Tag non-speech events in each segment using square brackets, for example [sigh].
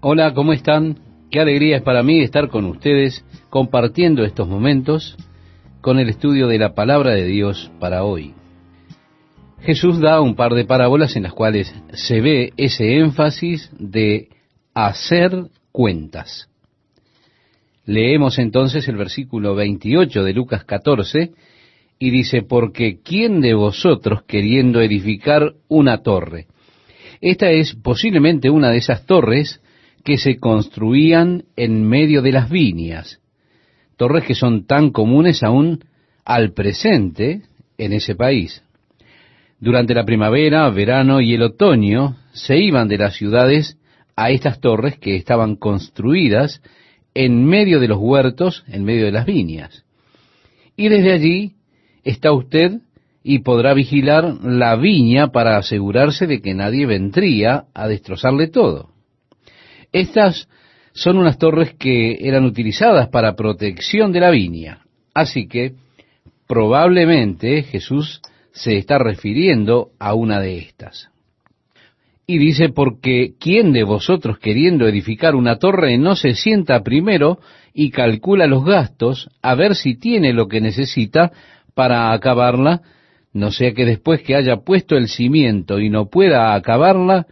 Hola, ¿cómo están? Qué alegría es para mí estar con ustedes compartiendo estos momentos con el estudio de la palabra de Dios para hoy. Jesús da un par de parábolas en las cuales se ve ese énfasis de hacer cuentas. Leemos entonces el versículo 28 de Lucas 14 y dice, porque ¿quién de vosotros queriendo edificar una torre? Esta es posiblemente una de esas torres que se construían en medio de las viñas, torres que son tan comunes aún al presente en ese país. Durante la primavera, verano y el otoño se iban de las ciudades a estas torres que estaban construidas en medio de los huertos, en medio de las viñas. Y desde allí está usted y podrá vigilar la viña para asegurarse de que nadie vendría a destrozarle todo. Estas son unas torres que eran utilizadas para protección de la viña. Así que probablemente Jesús se está refiriendo a una de estas. Y dice, porque ¿quién de vosotros queriendo edificar una torre no se sienta primero y calcula los gastos a ver si tiene lo que necesita para acabarla, no sea que después que haya puesto el cimiento y no pueda acabarla,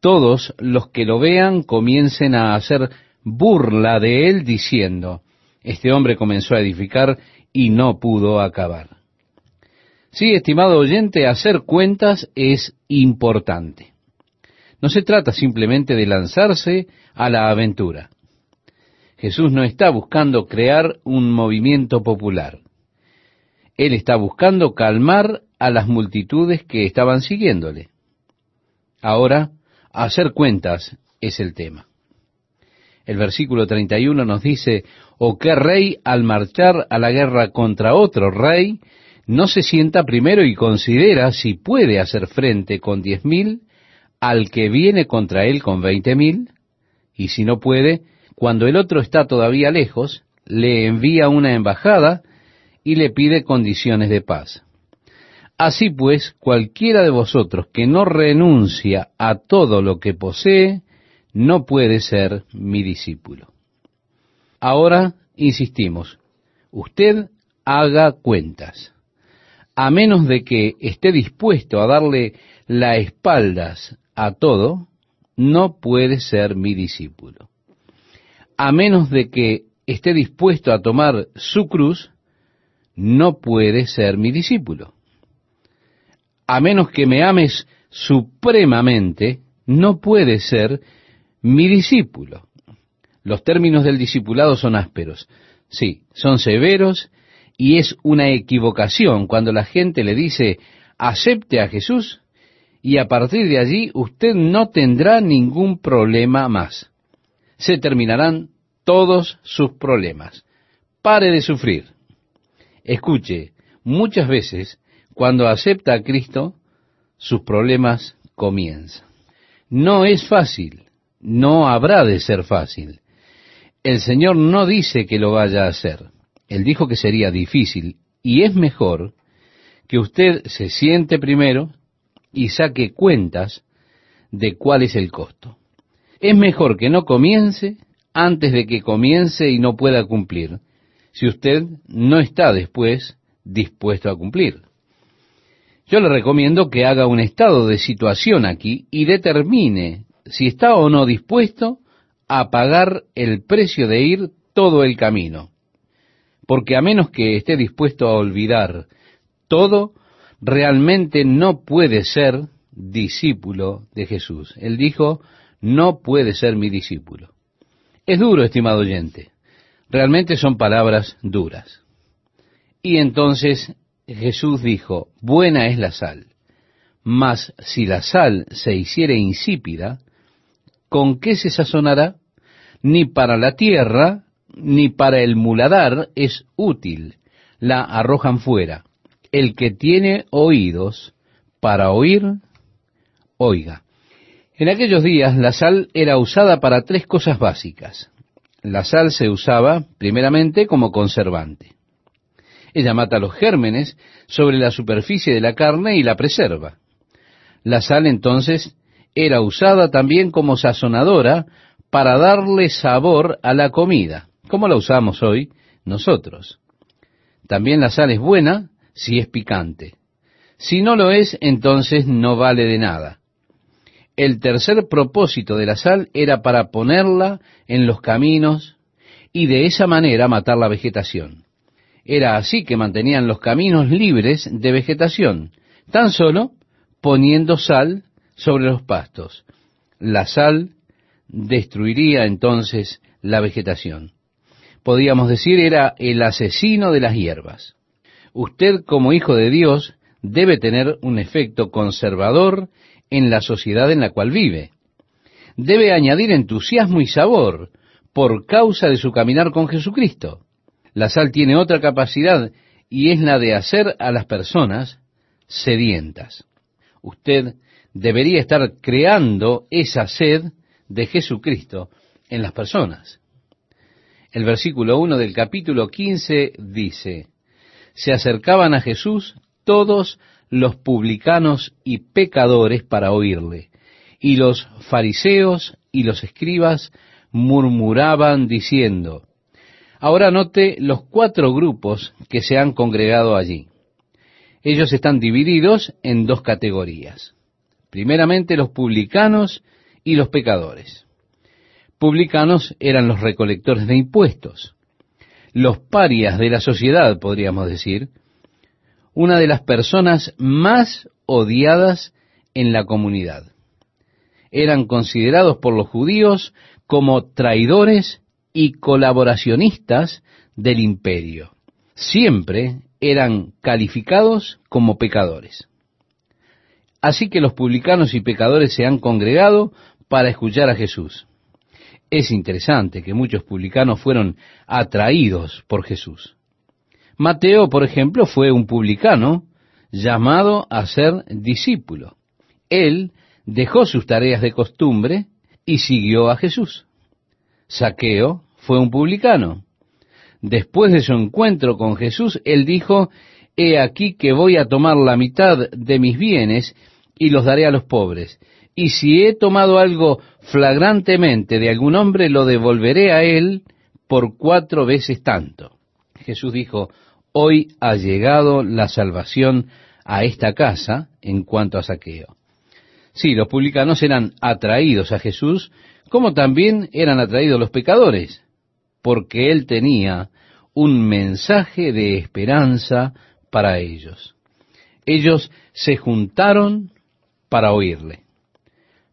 todos los que lo vean comiencen a hacer burla de él diciendo, este hombre comenzó a edificar y no pudo acabar. Sí, estimado oyente, hacer cuentas es importante. No se trata simplemente de lanzarse a la aventura. Jesús no está buscando crear un movimiento popular. Él está buscando calmar a las multitudes que estaban siguiéndole. Ahora, hacer cuentas es el tema. El versículo 31 nos dice, ¿o qué rey al marchar a la guerra contra otro rey no se sienta primero y considera si puede hacer frente con diez mil al que viene contra él con veinte mil? Y si no puede, cuando el otro está todavía lejos, le envía una embajada y le pide condiciones de paz. Así pues, cualquiera de vosotros que no renuncia a todo lo que posee, no puede ser mi discípulo. Ahora, insistimos, usted haga cuentas. A menos de que esté dispuesto a darle la espaldas a todo, no puede ser mi discípulo. A menos de que esté dispuesto a tomar su cruz, no puede ser mi discípulo. A menos que me ames supremamente, no puede ser mi discípulo. Los términos del discipulado son ásperos. Sí, son severos y es una equivocación cuando la gente le dice, acepte a Jesús y a partir de allí usted no tendrá ningún problema más. Se terminarán todos sus problemas. Pare de sufrir. Escuche, muchas veces cuando acepta a Cristo, sus problemas comienzan. No es fácil, no habrá de ser fácil. El Señor no dice que lo vaya a hacer. Él dijo que sería difícil y es mejor que usted se siente primero y saque cuentas de cuál es el costo. Es mejor que no comience antes de que comience y no pueda cumplir, si usted no está después dispuesto a cumplir. Yo le recomiendo que haga un estado de situación aquí y determine si está o no dispuesto a pagar el precio de ir todo el camino. Porque a menos que esté dispuesto a olvidar todo, realmente no puede ser discípulo de Jesús. Él dijo, no puede ser mi discípulo. Es duro, estimado oyente. Realmente son palabras duras. Y entonces Jesús dijo, buena es la sal, mas si la sal se hiciere insípida, ¿con qué se sazonará? Ni para la tierra, ni para el muladar es útil, la arrojan fuera. El que tiene oídos para oír, oiga. En aquellos días la sal era usada para tres cosas básicas. La sal se usaba primeramente como conservante. Ella mata los gérmenes sobre la superficie de la carne y la preserva. La sal entonces era usada también como sazonadora para darle sabor a la comida, como la usamos hoy nosotros. También la sal es buena si es picante. Si no lo es, entonces no vale de nada. El tercer propósito de la sal era para ponerla en los caminos y de esa manera matar la vegetación. Era así que mantenían los caminos libres de vegetación, tan solo poniendo sal sobre los pastos. La sal destruiría entonces la vegetación. Podríamos decir era el asesino de las hierbas. Usted como hijo de Dios debe tener un efecto conservador en la sociedad en la cual vive. Debe añadir entusiasmo y sabor por causa de su caminar con Jesucristo. La sal tiene otra capacidad y es la de hacer a las personas sedientas. Usted debería estar creando esa sed de Jesucristo en las personas. El versículo 1 del capítulo 15 dice, se acercaban a Jesús todos los publicanos y pecadores para oírle, y los fariseos y los escribas murmuraban diciendo, ahora note los cuatro grupos que se han congregado allí. Ellos están divididos en dos categorías. Primeramente los publicanos y los pecadores. Publicanos eran los recolectores de impuestos, los parias de la sociedad, podríamos decir, una de las personas más odiadas en la comunidad. Eran considerados por los judíos como traidores y colaboracionistas del imperio. Siempre eran calificados como pecadores. Así que los publicanos y pecadores se han congregado para escuchar a Jesús. Es interesante que muchos publicanos fueron atraídos por Jesús. Mateo, por ejemplo, fue un publicano llamado a ser discípulo. Él dejó sus tareas de costumbre y siguió a Jesús. Saqueo fue un publicano. Después de su encuentro con Jesús, él dijo, He aquí que voy a tomar la mitad de mis bienes y los daré a los pobres. Y si he tomado algo flagrantemente de algún hombre, lo devolveré a él por cuatro veces tanto. Jesús dijo, hoy ha llegado la salvación a esta casa en cuanto a saqueo. Sí, los publicanos eran atraídos a Jesús, como también eran atraídos los pecadores, porque él tenía un mensaje de esperanza para ellos. Ellos se juntaron para oírle.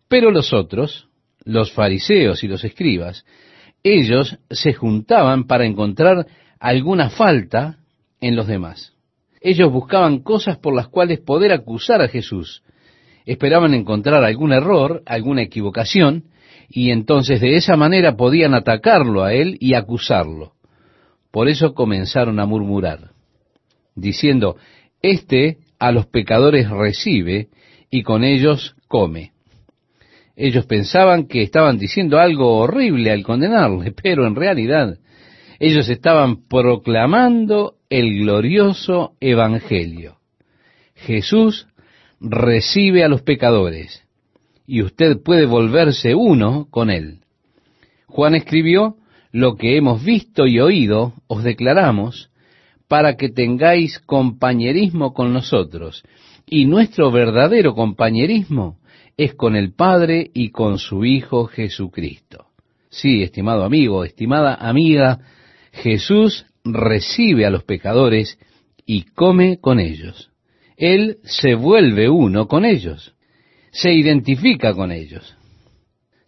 Pero los otros, los fariseos y los escribas, ellos se juntaban para encontrar alguna falta en los demás. Ellos buscaban cosas por las cuales poder acusar a Jesús. Esperaban encontrar algún error, alguna equivocación, y entonces de esa manera podían atacarlo a él y acusarlo. Por eso comenzaron a murmurar, diciendo, Este a los pecadores recibe y con ellos come. Ellos pensaban que estaban diciendo algo horrible al condenarle, [laughs] pero en realidad ellos estaban proclamando el glorioso Evangelio. Jesús recibe a los pecadores y usted puede volverse uno con él. Juan escribió, lo que hemos visto y oído os declaramos para que tengáis compañerismo con nosotros. Y nuestro verdadero compañerismo es con el Padre y con su Hijo Jesucristo. Sí, estimado amigo, estimada amiga, Jesús recibe a los pecadores y come con ellos. Él se vuelve uno con ellos se identifica con ellos.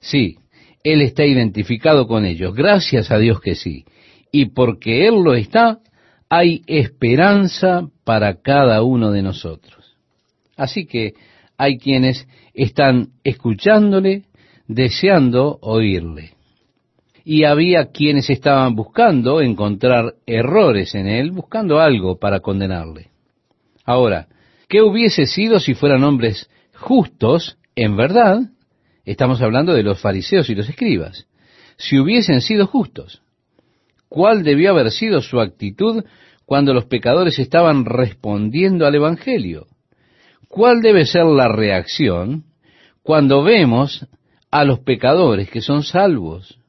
Sí, Él está identificado con ellos, gracias a Dios que sí. Y porque Él lo está, hay esperanza para cada uno de nosotros. Así que hay quienes están escuchándole, deseando oírle. Y había quienes estaban buscando encontrar errores en él, buscando algo para condenarle. Ahora, ¿qué hubiese sido si fueran hombres justos, en verdad, estamos hablando de los fariseos y los escribas, si hubiesen sido justos. ¿Cuál debió haber sido su actitud cuando los pecadores estaban respondiendo al Evangelio? ¿Cuál debe ser la reacción cuando vemos a los pecadores que son salvos.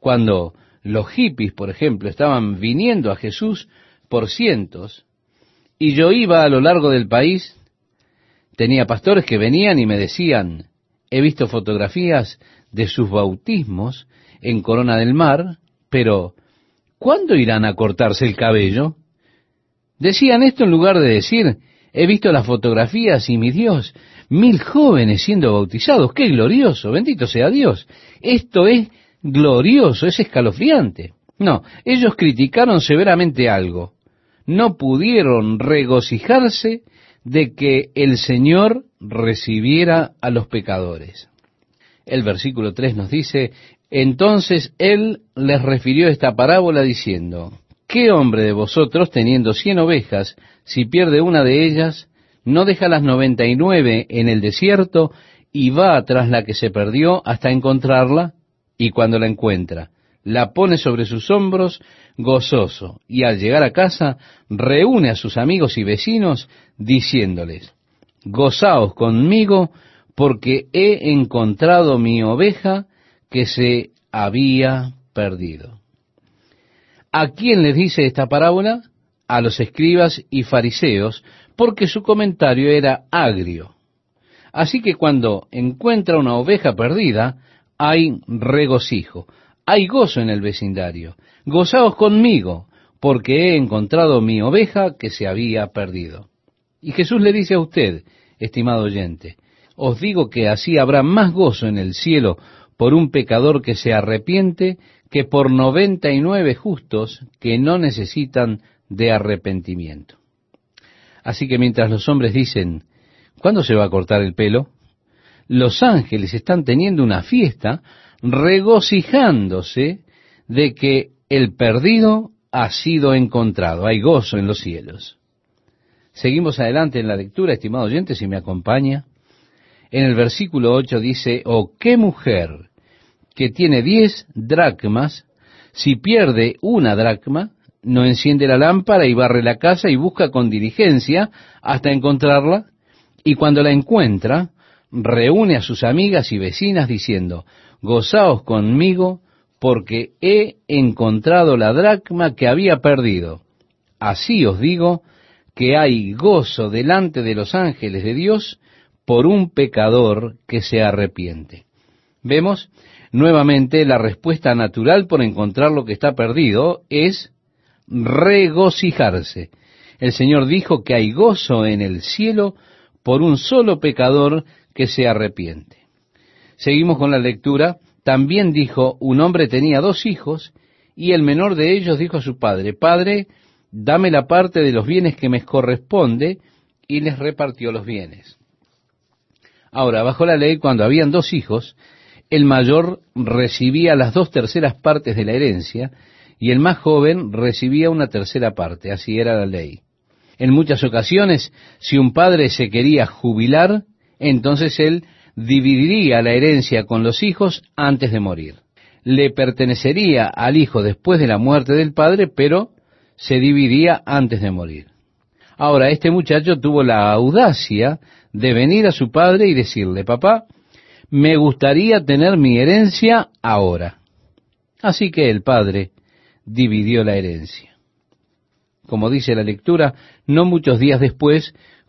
Cuando los hippies, por ejemplo, estaban viniendo a Jesús por cientos, y yo iba a lo largo del país, tenía pastores que venían y me decían, he visto fotografías de sus bautismos en Corona del Mar, pero ¿cuándo irán a cortarse el cabello? Decían esto en lugar de decir, he visto las fotografías y mi Dios, mil jóvenes siendo bautizados, qué glorioso, bendito sea Dios. Esto es glorioso, es escalofriante. No, ellos criticaron severamente algo. No pudieron regocijarse de que el Señor recibiera a los pecadores. El versículo 3 nos dice, entonces él les refirió esta parábola diciendo, ¿qué hombre de vosotros, teniendo cien ovejas, si pierde una de ellas, no deja las noventa y nueve en el desierto y va tras la que se perdió hasta encontrarla? Y cuando la encuentra, la pone sobre sus hombros gozoso, y al llegar a casa reúne a sus amigos y vecinos diciéndoles, gozaos conmigo porque he encontrado mi oveja que se había perdido. ¿A quién les dice esta parábola? A los escribas y fariseos, porque su comentario era agrio. Así que cuando encuentra una oveja perdida, hay regocijo, hay gozo en el vecindario. Gozaos conmigo, porque he encontrado mi oveja que se había perdido. Y Jesús le dice a usted, estimado oyente, os digo que así habrá más gozo en el cielo por un pecador que se arrepiente que por noventa y nueve justos que no necesitan de arrepentimiento. Así que mientras los hombres dicen, ¿cuándo se va a cortar el pelo? Los ángeles están teniendo una fiesta regocijándose de que el perdido ha sido encontrado. Hay gozo en los cielos. Seguimos adelante en la lectura, estimado oyente, si me acompaña. En el versículo 8 dice, ¿o oh, qué mujer que tiene diez dracmas, si pierde una dracma, no enciende la lámpara y barre la casa y busca con diligencia hasta encontrarla? Y cuando la encuentra, reúne a sus amigas y vecinas diciendo, gozaos conmigo porque he encontrado la dracma que había perdido. Así os digo que hay gozo delante de los ángeles de Dios por un pecador que se arrepiente. Vemos nuevamente la respuesta natural por encontrar lo que está perdido es regocijarse. El Señor dijo que hay gozo en el cielo por un solo pecador que se arrepiente. Seguimos con la lectura. También dijo, un hombre tenía dos hijos, y el menor de ellos dijo a su padre, Padre, dame la parte de los bienes que me corresponde, y les repartió los bienes. Ahora, bajo la ley, cuando habían dos hijos, el mayor recibía las dos terceras partes de la herencia, y el más joven recibía una tercera parte, así era la ley. En muchas ocasiones, si un padre se quería jubilar, entonces él dividiría la herencia con los hijos antes de morir. Le pertenecería al hijo después de la muerte del padre, pero se dividía antes de morir. Ahora, este muchacho tuvo la audacia de venir a su padre y decirle, papá, me gustaría tener mi herencia ahora. Así que el padre dividió la herencia. Como dice la lectura, no muchos días después,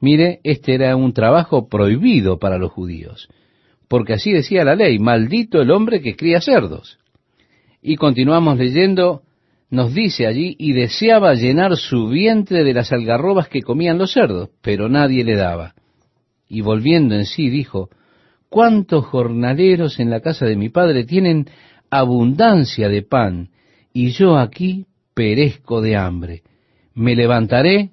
Mire, este era un trabajo prohibido para los judíos porque así decía la ley, maldito el hombre que cría cerdos. Y continuamos leyendo, nos dice allí, y deseaba llenar su vientre de las algarrobas que comían los cerdos, pero nadie le daba. Y volviendo en sí dijo, ¿cuántos jornaleros en la casa de mi padre tienen abundancia de pan, y yo aquí perezco de hambre? Me levantaré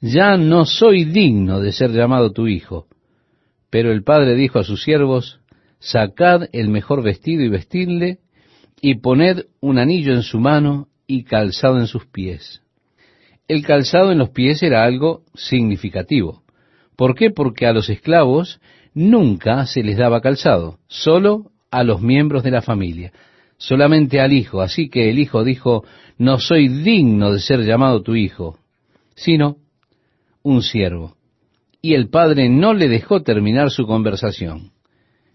ya no soy digno de ser llamado tu hijo. Pero el padre dijo a sus siervos, sacad el mejor vestido y vestidle, y poned un anillo en su mano y calzado en sus pies. El calzado en los pies era algo significativo. ¿Por qué? Porque a los esclavos nunca se les daba calzado, solo a los miembros de la familia, solamente al hijo. Así que el hijo dijo, no soy digno de ser llamado tu hijo, sino un siervo. Y el padre no le dejó terminar su conversación.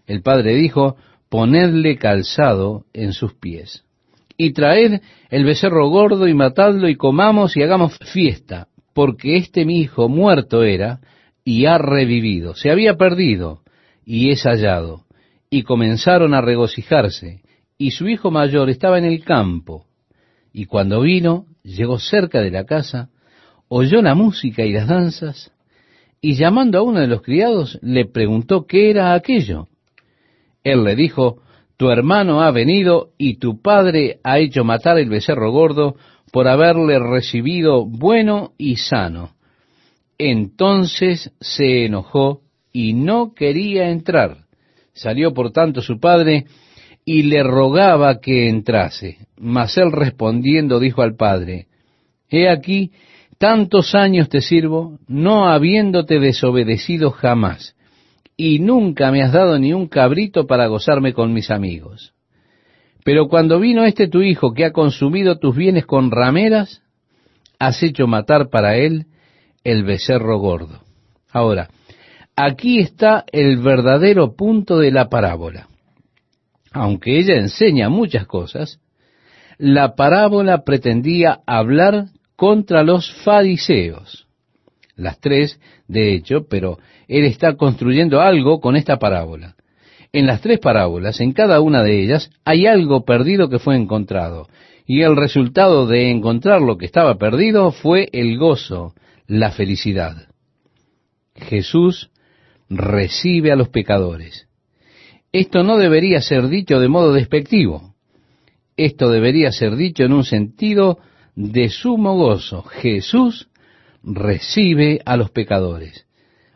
El padre dijo, ponedle calzado en sus pies. Y traed el becerro gordo y matadlo y comamos y hagamos fiesta, porque este mi hijo muerto era y ha revivido, se había perdido y es hallado. Y comenzaron a regocijarse, y su hijo mayor estaba en el campo. Y cuando vino, llegó cerca de la casa, oyó la música y las danzas, y llamando a uno de los criados, le preguntó qué era aquello. Él le dijo, tu hermano ha venido y tu padre ha hecho matar el becerro gordo por haberle recibido bueno y sano. Entonces se enojó y no quería entrar. Salió por tanto su padre y le rogaba que entrase. Mas él respondiendo dijo al padre, He aquí, tantos años te sirvo, no habiéndote desobedecido jamás y nunca me has dado ni un cabrito para gozarme con mis amigos. Pero cuando vino este tu hijo que ha consumido tus bienes con rameras, has hecho matar para él el becerro gordo. Ahora, aquí está el verdadero punto de la parábola. Aunque ella enseña muchas cosas, la parábola pretendía hablar contra los fariseos. Las tres, de hecho, pero él está construyendo algo con esta parábola. En las tres parábolas, en cada una de ellas, hay algo perdido que fue encontrado. Y el resultado de encontrar lo que estaba perdido fue el gozo, la felicidad. Jesús recibe a los pecadores. Esto no debería ser dicho de modo despectivo. Esto debería ser dicho en un sentido de sumo gozo. Jesús recibe a los pecadores.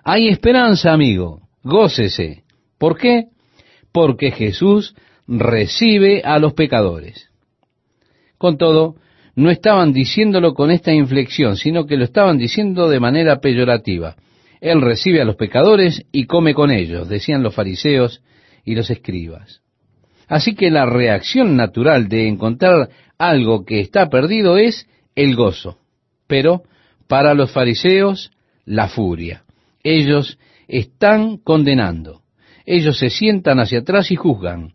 Hay esperanza, amigo. Gócese. ¿Por qué? Porque Jesús recibe a los pecadores. Con todo, no estaban diciéndolo con esta inflexión, sino que lo estaban diciendo de manera peyorativa. Él recibe a los pecadores y come con ellos, decían los fariseos y los escribas. Así que la reacción natural de encontrar algo que está perdido es el gozo, pero para los fariseos la furia. Ellos están condenando. Ellos se sientan hacia atrás y juzgan.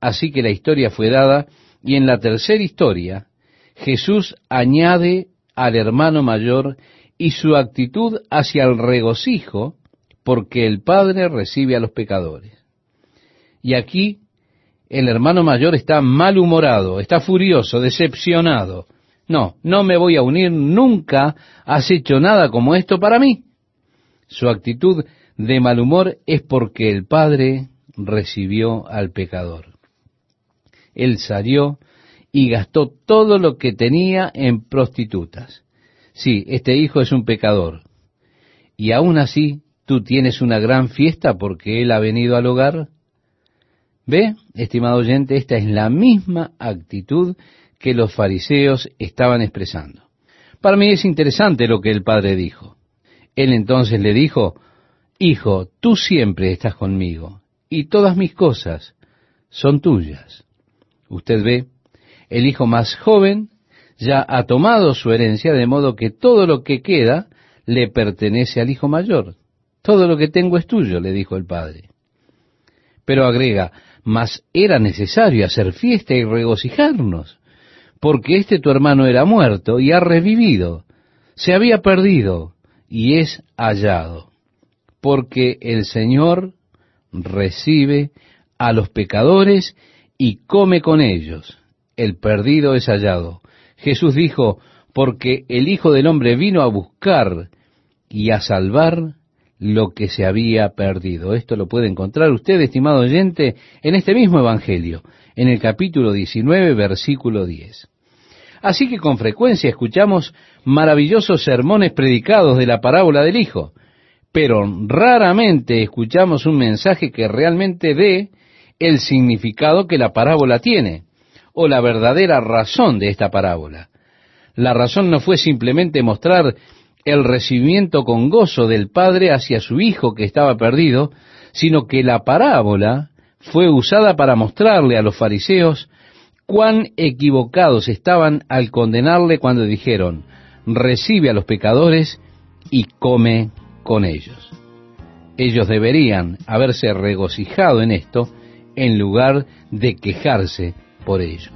Así que la historia fue dada y en la tercera historia Jesús añade al hermano mayor y su actitud hacia el regocijo porque el Padre recibe a los pecadores. Y aquí el hermano mayor está malhumorado, está furioso, decepcionado. No, no me voy a unir, nunca has hecho nada como esto para mí. Su actitud de mal humor es porque el Padre recibió al pecador. Él salió y gastó todo lo que tenía en prostitutas. Sí, este hijo es un pecador. Y aún así, tú tienes una gran fiesta porque él ha venido al hogar. Ve, estimado oyente, esta es la misma actitud que los fariseos estaban expresando. Para mí es interesante lo que el padre dijo. Él entonces le dijo, Hijo, tú siempre estás conmigo, y todas mis cosas son tuyas. Usted ve, el hijo más joven ya ha tomado su herencia, de modo que todo lo que queda le pertenece al hijo mayor. Todo lo que tengo es tuyo, le dijo el padre. Pero agrega, mas era necesario hacer fiesta y regocijarnos, porque este tu hermano era muerto y ha revivido, se había perdido y es hallado, porque el Señor recibe a los pecadores y come con ellos. El perdido es hallado. Jesús dijo, porque el Hijo del Hombre vino a buscar y a salvar lo que se había perdido. Esto lo puede encontrar usted, estimado oyente, en este mismo Evangelio, en el capítulo 19, versículo 10. Así que con frecuencia escuchamos maravillosos sermones predicados de la parábola del Hijo, pero raramente escuchamos un mensaje que realmente dé el significado que la parábola tiene, o la verdadera razón de esta parábola. La razón no fue simplemente mostrar el recibimiento con gozo del Padre hacia su Hijo que estaba perdido, sino que la parábola fue usada para mostrarle a los fariseos cuán equivocados estaban al condenarle cuando dijeron, recibe a los pecadores y come con ellos. Ellos deberían haberse regocijado en esto en lugar de quejarse por ello.